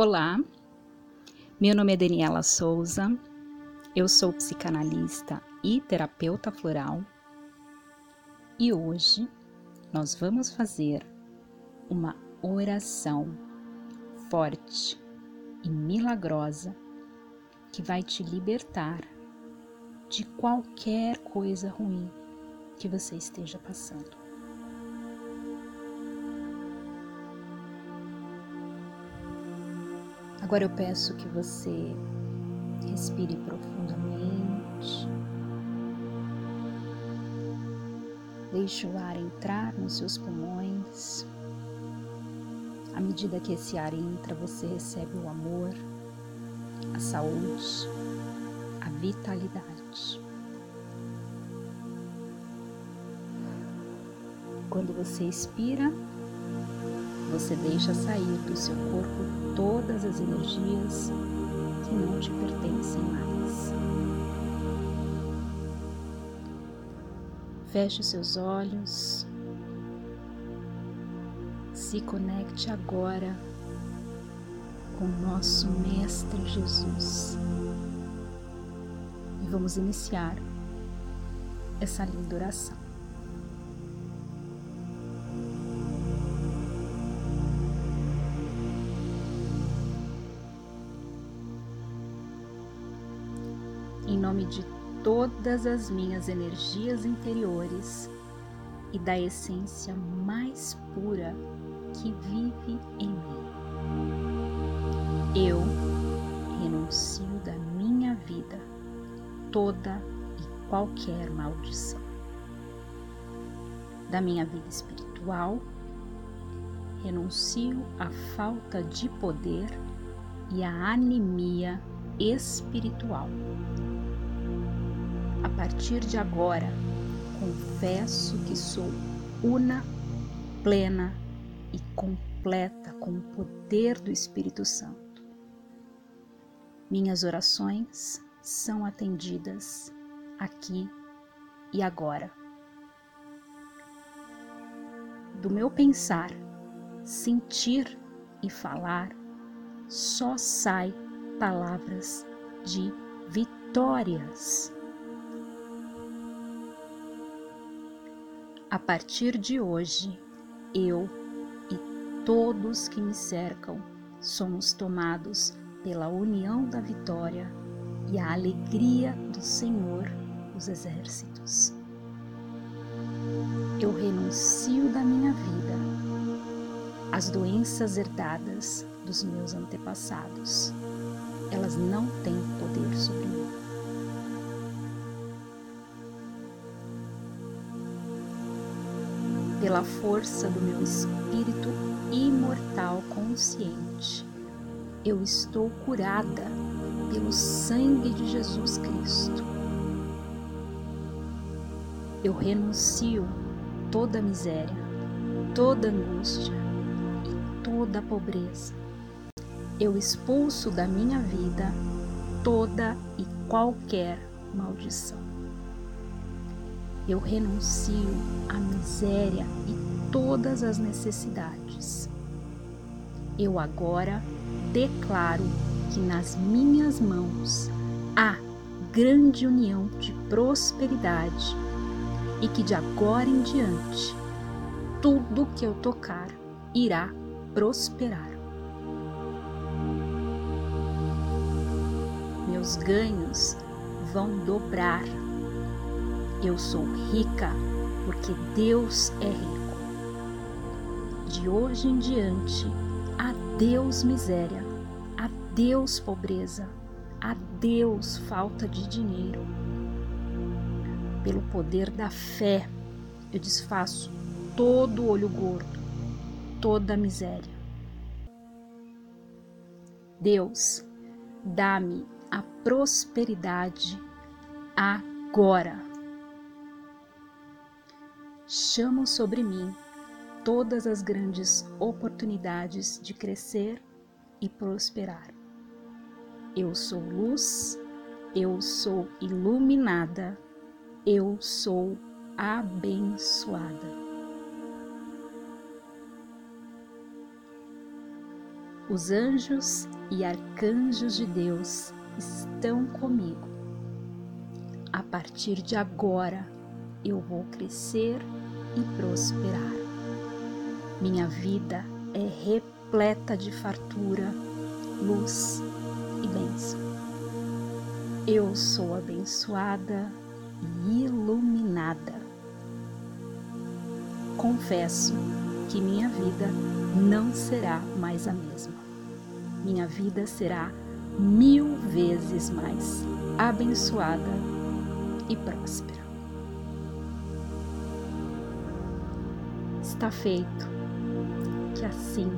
Olá, meu nome é Daniela Souza, eu sou psicanalista e terapeuta floral e hoje nós vamos fazer uma oração forte e milagrosa que vai te libertar de qualquer coisa ruim que você esteja passando. Agora eu peço que você respire profundamente. Deixe o ar entrar nos seus pulmões. À medida que esse ar entra, você recebe o amor, a saúde, a vitalidade. Quando você expira, você deixa sair do seu corpo todas as energias que não te pertencem mais. Feche seus olhos. Se conecte agora com nosso Mestre Jesus. E vamos iniciar essa linda oração. Em nome de todas as minhas energias interiores e da essência mais pura que vive em mim. Eu renuncio da minha vida toda e qualquer maldição. Da minha vida espiritual, renuncio à falta de poder e à anemia espiritual a partir de agora, confesso que sou una, plena e completa com o poder do Espírito Santo. Minhas orações são atendidas aqui e agora. Do meu pensar, sentir e falar, só sai palavras de vitórias. A partir de hoje, eu e todos que me cercam somos tomados pela união da vitória e a alegria do Senhor dos Exércitos. Eu renuncio da minha vida às doenças herdadas dos meus antepassados. Elas não têm poder sobre mim. Pela força do meu espírito imortal consciente. Eu estou curada pelo sangue de Jesus Cristo. Eu renuncio toda miséria, toda angústia e toda pobreza. Eu expulso da minha vida toda e qualquer maldição eu renuncio à miséria e todas as necessidades. Eu agora declaro que nas minhas mãos há grande união de prosperidade e que de agora em diante tudo que eu tocar irá prosperar. Meus ganhos vão dobrar eu sou rica porque Deus é rico. De hoje em diante, adeus miséria, adeus pobreza, adeus falta de dinheiro. Pelo poder da fé, eu desfaço todo olho gordo, toda miséria. Deus, dá-me a prosperidade agora chamo sobre mim todas as grandes oportunidades de crescer e prosperar. Eu sou luz, eu sou iluminada, eu sou abençoada. Os anjos e arcanjos de Deus estão comigo. A partir de agora eu vou crescer e prosperar. Minha vida é repleta de fartura, luz e bênção. Eu sou abençoada e iluminada. Confesso que minha vida não será mais a mesma. Minha vida será mil vezes mais abençoada e próspera. Está feito, que assim